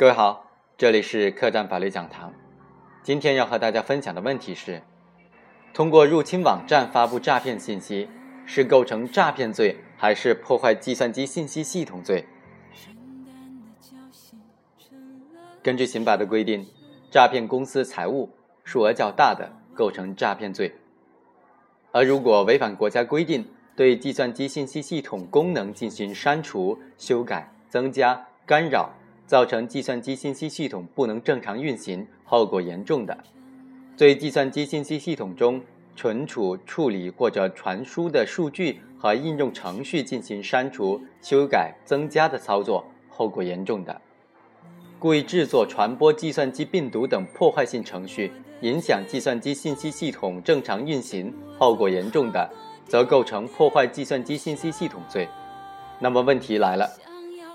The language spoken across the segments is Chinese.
各位好，这里是客栈法律讲堂。今天要和大家分享的问题是：通过入侵网站发布诈骗信息，是构成诈骗罪还是破坏计算机信息系统罪？根据刑法的规定，诈骗公司财物数额较大的，构成诈骗罪；而如果违反国家规定，对计算机信息系统功能进行删除、修改、增加、干扰，造成计算机信息系统不能正常运行，后果严重的；对计算机信息系统中存储、处理或者传输的数据和应用程序进行删除、修改、增加的操作，后果严重的。故意制作、传播计算机病毒等破坏性程序，影响计算机信息系统正常运行，后果严重的，则构成破坏计算机信息系统罪。那么问题来了，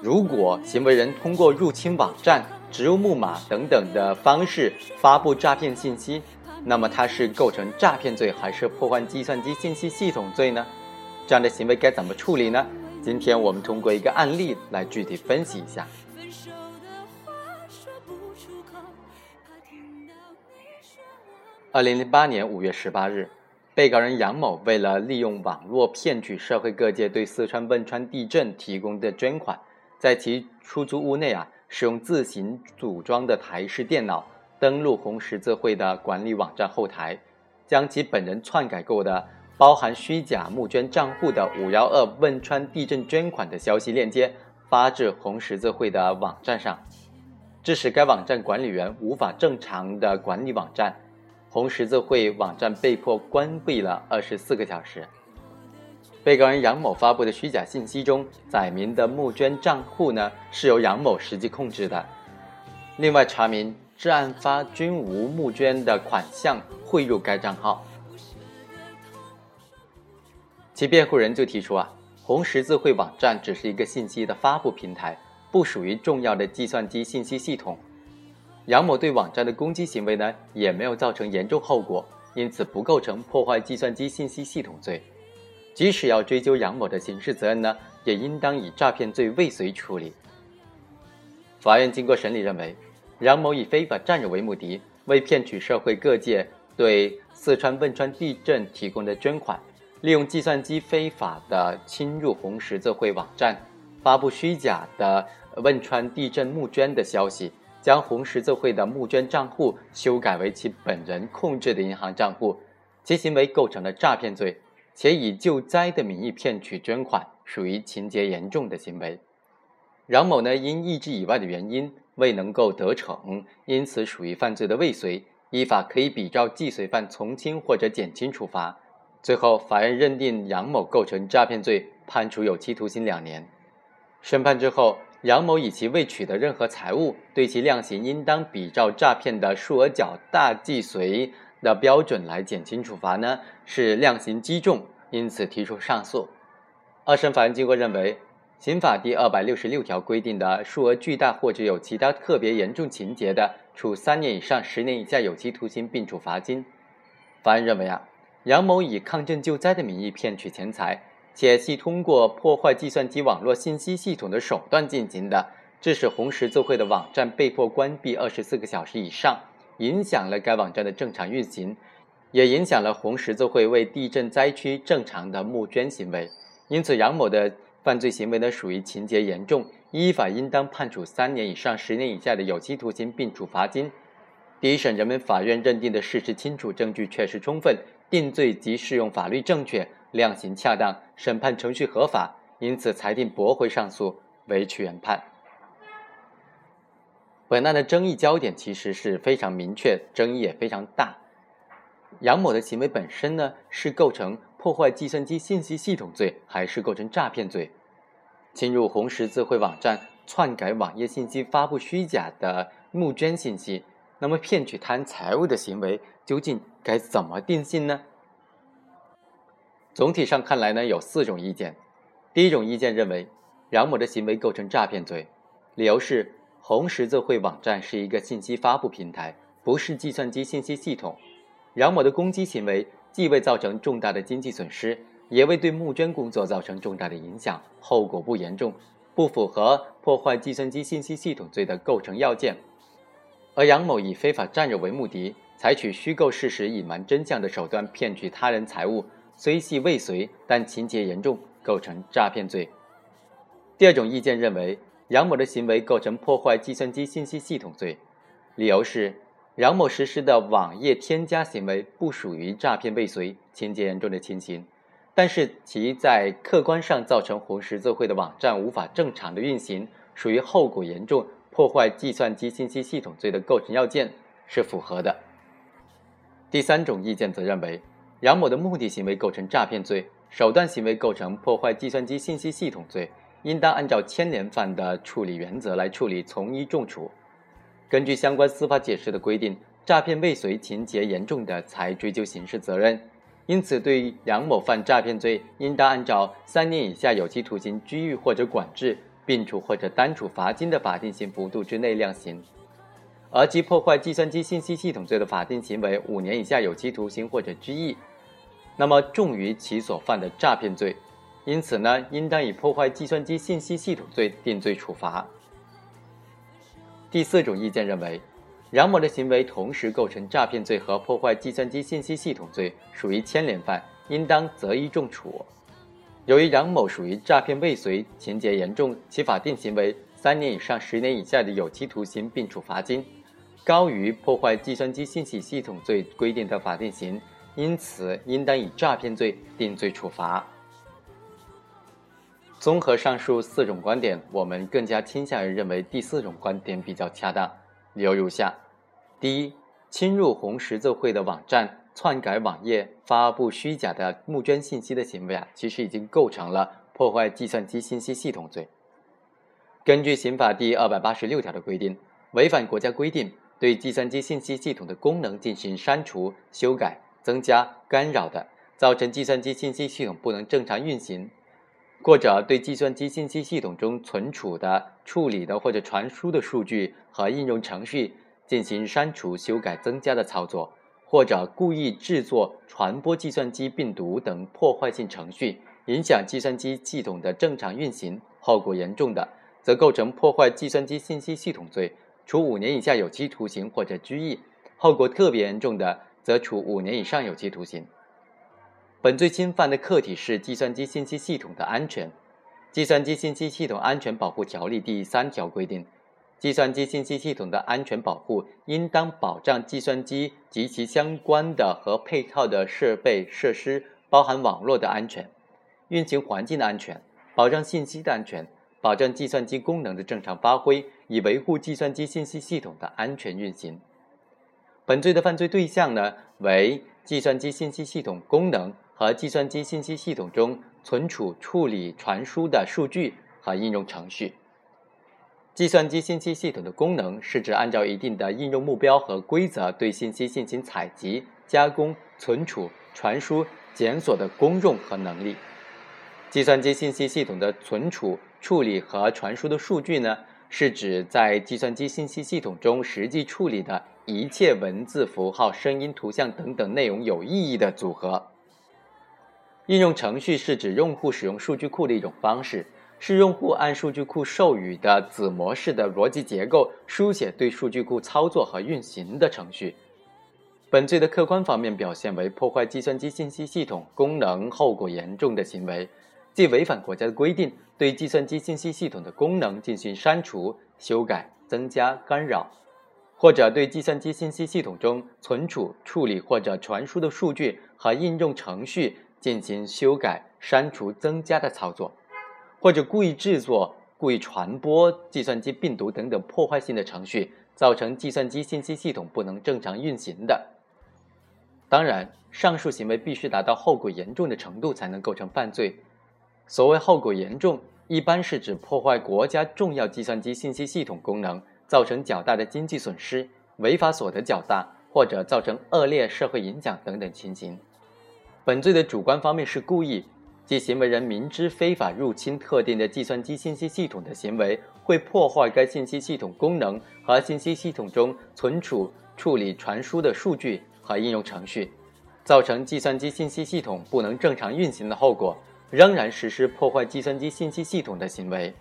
如果行为人通过入侵网站、植入木马等等的方式发布诈骗信息，那么他是构成诈骗罪还是破坏计算机信息系统罪呢？这样的行为该怎么处理呢？今天我们通过一个案例来具体分析一下。二零零八年五月十八日，被告人杨某为了利用网络骗取社会各界对四川汶川地震提供的捐款，在其出租屋内啊，使用自行组装的台式电脑登录红十字会的管理网站后台，将其本人篡改过的包含虚假募捐账户的“五幺二汶川地震捐款”的消息链接发至红十字会的网站上，致使该网站管理员无法正常的管理网站。红十字会网站被迫关闭了二十四个小时。被告人杨某发布的虚假信息中载明的募捐账户呢，是由杨某实际控制的。另外查明，至案发均无募捐的款项汇入该账号。其辩护人就提出啊，红十字会网站只是一个信息的发布平台，不属于重要的计算机信息系统。杨某对网站的攻击行为呢，也没有造成严重后果，因此不构成破坏计算机信息系统罪。即使要追究杨某的刑事责任呢，也应当以诈骗罪未遂处理。法院经过审理认为，杨某以非法占有为目的，为骗取社会各界对四川汶川地震提供的捐款，利用计算机非法的侵入红十字会网站，发布虚假的汶川地震募捐的消息。将红十字会的募捐账户修改为其本人控制的银行账户，其行为构成了诈骗罪，且以救灾的名义骗取捐款，属于情节严重的行为。杨某呢，因意志以外的原因未能够得逞，因此属于犯罪的未遂，依法可以比照既遂犯从轻或者减轻处罚。最后，法院认定杨某构成诈骗罪，判处有期徒刑两年。宣判之后。杨某以其未取得任何财物，对其量刑应当比照诈骗的数额较大既遂的标准来减轻处罚呢，是量刑畸重，因此提出上诉。二审法院经过认为，刑法第二百六十六条规定的数额巨大或者有其他特别严重情节的，处三年以上十年以下有期徒刑，并处罚金。法院认为啊，杨某以抗震救灾的名义骗取钱财。且系通过破坏计算机网络信息系统的手段进行的，致使红十字会的网站被迫关闭二十四个小时以上，影响了该网站的正常运行，也影响了红十字会为地震灾区正常的募捐行为。因此，杨某的犯罪行为呢属于情节严重，依法应当判处三年以上十年以下的有期徒刑，并处罚金。第一审人民法院认定的事实清楚，证据确实充分，定罪及适用法律正确。量刑恰当，审判程序合法，因此裁定驳回上诉，维持原判。本案的争议焦点其实是非常明确，争议也非常大。杨某的行为本身呢，是构成破坏计算机信息系统罪，还是构成诈骗罪？侵入红十字会网站，篡改网页信息，发布虚假的募捐信息，那么骗取他人财物的行为，究竟该怎么定性呢？总体上看来呢，有四种意见。第一种意见认为，杨某的行为构成诈骗罪，理由是红十字会网站是一个信息发布平台，不是计算机信息系统。杨某的攻击行为既未造成重大的经济损失，也未对募捐工作造成重大的影响，后果不严重，不符合破坏计算机信息系统罪的构成要件。而杨某以非法占有为目的，采取虚构事实、隐瞒真相的手段骗取他人财物，虽系未遂，但情节严重，构成诈骗罪。第二种意见认为，杨某的行为构成破坏计算机信息系统罪，理由是杨某实施的网页添加行为不属于诈骗未遂、情节严重的情形，但是其在客观上造成红十字会的网站无法正常的运行，属于后果严重。破坏计算机信息系统罪的构成要件是符合的。第三种意见则认为，杨某的目的行为构成诈骗罪，手段行为构成破坏计算机信息系统罪，应当按照牵连犯的处理原则来处理，从一重处。根据相关司法解释的规定，诈骗未遂情节严重的才追究刑事责任。因此，对于杨某犯诈骗罪，应当按照三年以下有期徒刑、拘役或者管制。并处或者单处罚金的法定刑幅度之内量刑，而其破坏计算机信息系统罪的法定刑为五年以下有期徒刑或者拘役，那么重于其所犯的诈骗罪，因此呢，应当以破坏计算机信息系统罪定罪处罚。第四种意见认为，杨某的行为同时构成诈骗罪和破坏计算机信息系统罪，属于牵连犯，应当择一重处。由于杨某属于诈骗未遂，情节严重，其法定刑为三年以上十年以下的有期徒刑，并处罚金，高于破坏计算机信息系统罪规定的法定刑，因此应当以诈骗罪定罪处罚。综合上述四种观点，我们更加倾向于认为第四种观点比较恰当。理由如下：第一，侵入红十字会的网站。篡改网页、发布虚假的募捐信息的行为啊，其实已经构成了破坏计算机信息系统罪。根据刑法第二百八十六条的规定，违反国家规定对计算机信息系统的功能进行删除、修改、增加、干扰的，造成计算机信息系统不能正常运行；或者对计算机信息系统中存储的、处理的或者传输的数据和应用程序进行删除、修改、增加的操作。或者故意制作、传播计算机病毒等破坏性程序，影响计算机系统的正常运行，后果严重的，则构成破坏计算机信息系统罪，处五年以下有期徒刑或者拘役；后果特别严重的，则处五年以上有期徒刑。本罪侵犯的客体是计算机信息系统的安全，《计算机信息系统安全保护条例》第三条规定。计算机信息系统的安全保护，应当保障计算机及其相关的和配套的设备设施，包含网络的安全、运行环境的安全，保障信息的安全，保证计算机功能的正常发挥，以维护计算机信息系统的安全运行。本罪的犯罪对象呢，为计算机信息系统功能和计算机信息系统中存储、处理、传输的数据和应用程序。计算机信息系统的功能是指按照一定的应用目标和规则对信息进行采集、加工、存储、传输、检索的功用和能力。计算机信息系统的存储、处理和传输的数据呢，是指在计算机信息系统中实际处理的一切文字、符号、声音、图像等等内容有意义的组合。应用程序是指用户使用数据库的一种方式。是用户按数据库授予的子模式的逻辑结构书写对数据库操作和运行的程序。本罪的客观方面表现为破坏计算机信息系统功能、后果严重的行为，即违反国家的规定，对计算机信息系统的功能进行删除、修改、增加、干扰，或者对计算机信息系统中存储、处理或者传输的数据和应用程序进行修改、删除、增加的操作。或者故意制作、故意传播计算机病毒等等破坏性的程序，造成计算机信息系统不能正常运行的。当然，上述行为必须达到后果严重的程度才能构成犯罪。所谓后果严重，一般是指破坏国家重要计算机信息系统功能，造成较大的经济损失、违法所得较大，或者造成恶劣社会影响等等情形。本罪的主观方面是故意。即行为人明知非法入侵特定的计算机信息系统的行为会破坏该信息系统功能和信息系统中存储、处理、传输的数据和应用程序，造成计算机信息系统不能正常运行的后果，仍然实施破坏计算机信息系统的行为。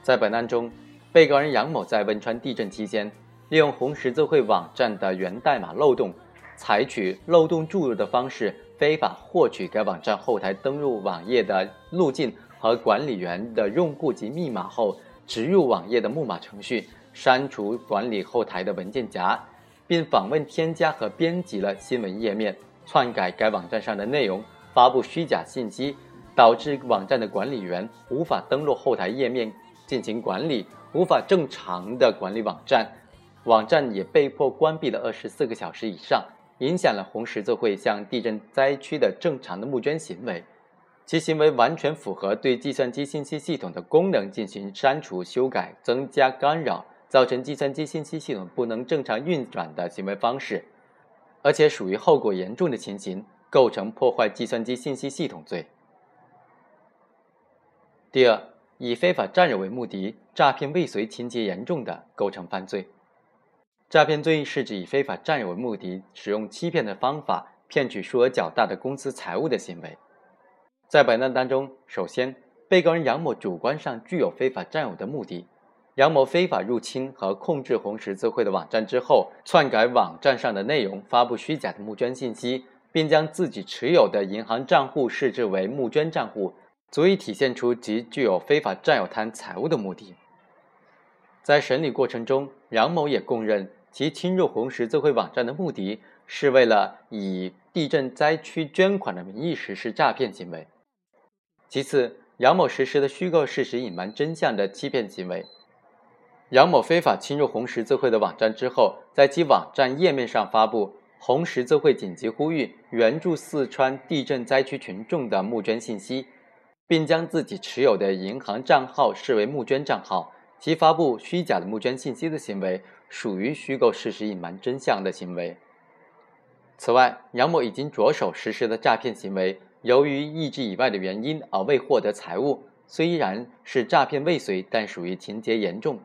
在本案中，被告人杨某在汶川地震期间，利用红十字会网站的源代码漏洞，采取漏洞注入的方式，非法获取该网站后台登录网页的路径和管理员的用户及密码后，植入网页的木马程序，删除管理后台的文件夹，并访问、添加和编辑了新闻页面，篡改该网站上的内容，发布虚假信息，导致网站的管理员无法登录后台页面。进行管理，无法正常的管理网站，网站也被迫关闭了二十四个小时以上，影响了红十字会向地震灾区的正常的募捐行为。其行为完全符合对计算机信息系统的功能进行删除、修改、增加干扰，造成计算机信息系统不能正常运转的行为方式，而且属于后果严重的情形，构成破坏计算机信息系统罪。第二。以非法占有为目的诈骗未遂情节严重的，构成犯罪。诈骗罪是指以非法占有为目的，使用欺骗的方法骗取数额较大的公司财物的行为。在本案当中，首先，被告人杨某主观上具有非法占有的目的。杨某非法入侵和控制红十字会的网站之后，篡改网站上的内容，发布虚假的募捐信息，并将自己持有的银行账户设置为募捐账户。足以体现出其具有非法占有贪财物的目的。在审理过程中，杨某也供认，其侵入红十字会网站的目的是为了以地震灾区捐款的名义实施诈骗行为。其次，杨某实施了虚构事实、隐瞒真相的欺骗行为。杨某非法侵入红十字会的网站之后，在其网站页面上发布“红十字会紧急呼吁援助四川地震灾区群众”的募捐信息。并将自己持有的银行账号视为募捐账号，其发布虚假的募捐信息的行为属于虚构事实、隐瞒真相的行为。此外，杨某已经着手实施的诈骗行为，由于意志以外的原因而未获得财物，虽然是诈骗未遂，但属于情节严重。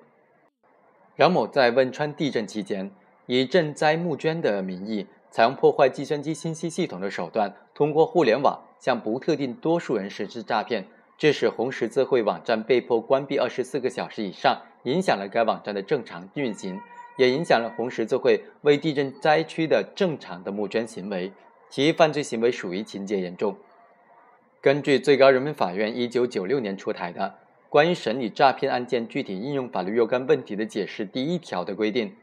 杨某在汶川地震期间，以赈灾募捐的名义，采用破坏计算机信息系统的手段，通过互联网。向不特定多数人实施诈骗，致使红十字会网站被迫关闭二十四个小时以上，影响了该网站的正常运行，也影响了红十字会为地震灾区的正常的募捐行为，其犯罪行为属于情节严重。根据最高人民法院一九九六年出台的《关于审理诈骗案件具体应用法律若干问题的解释》第一条的规定，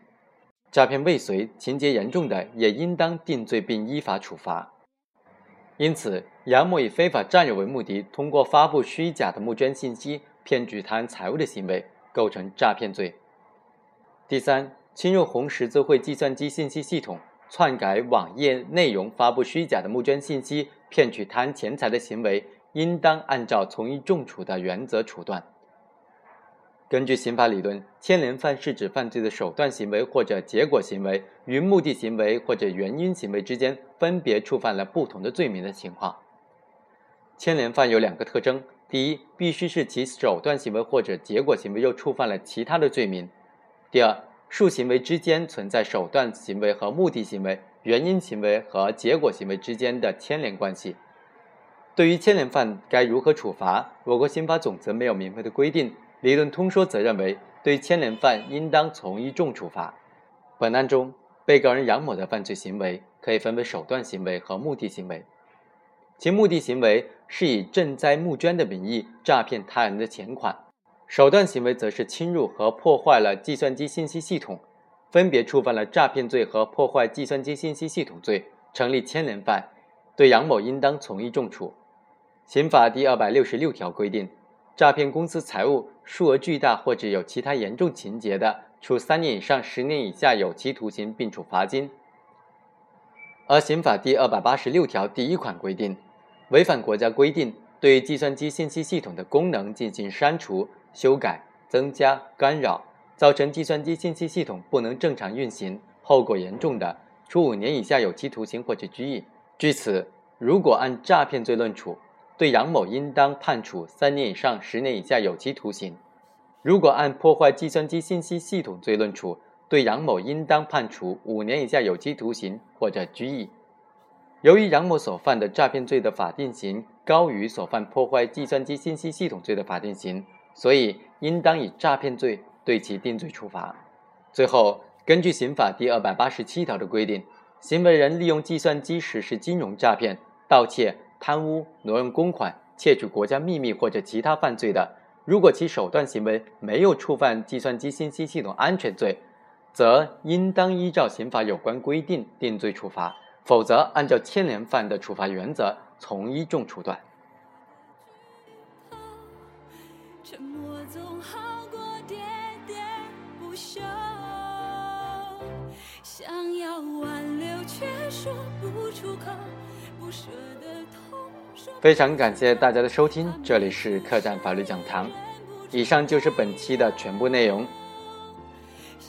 诈骗未遂情节严重的，也应当定罪并依法处罚。因此，杨某以非法占有为目的，通过发布虚假的募捐信息骗取他人财物的行为，构成诈骗罪。第三，侵入红十字会计算机信息系统，篡改网页内容，发布虚假的募捐信息骗取他人钱财的行为，应当按照从一重处的原则处断。根据刑法理论，牵连犯是指犯罪的手段行为或者结果行为与目的行为或者原因行为之间分别触犯了不同的罪名的情况。牵连犯有两个特征：第一，必须是其手段行为或者结果行为又触犯了其他的罪名；第二，数行为之间存在手段行为和目的行为、原因行为和结果行为之间的牵连关系。对于牵连犯该如何处罚，我国刑法总则没有明确的规定。理论通说则认为，对牵连犯应当从一重处罚。本案中，被告人杨某的犯罪行为可以分为手段行为和目的行为。其目的行为是以赈灾募捐的名义诈骗他人的钱款，手段行为则是侵入和破坏了计算机信息系统，分别触犯了诈骗罪和破坏计算机信息系统罪，成立牵连犯，对杨某应当从一重处。刑法第二百六十六条规定。诈骗公司财物数额巨大或者有其他严重情节的，处三年以上十年以下有期徒刑，并处罚金。而刑法第二百八十六条第一款规定，违反国家规定对计算机信息系统的功能进行删除、修改、增加、干扰，造成计算机信息系统不能正常运行，后果严重的，处五年以下有期徒刑或者拘役。据此，如果按诈骗罪论处。对杨某应当判处三年以上十年以下有期徒刑。如果按破坏计算机信息系统罪论处，对杨某应当判处五年以下有期徒刑或者拘役。由于杨某所犯的诈骗罪的法定刑高于所犯破坏计算机信息系统罪的法定刑，所以应当以诈骗罪对其定罪处罚。最后，根据刑法第二百八十七条的规定，行为人利用计算机实施金融诈骗、盗窃、贪污、挪用公款、窃取国家秘密或者其他犯罪的，如果其手段行为没有触犯计算机信息系统安全罪，则应当依照刑法有关规定定罪处罚；否则，按照牵连犯的处罚原则，从一重处断。总好过喋喋不休。想要挽留却说不出口，不舍得痛。非常感谢大家的收听，这里是客栈法律讲堂。以上就是本期的全部内容，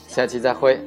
下期再会。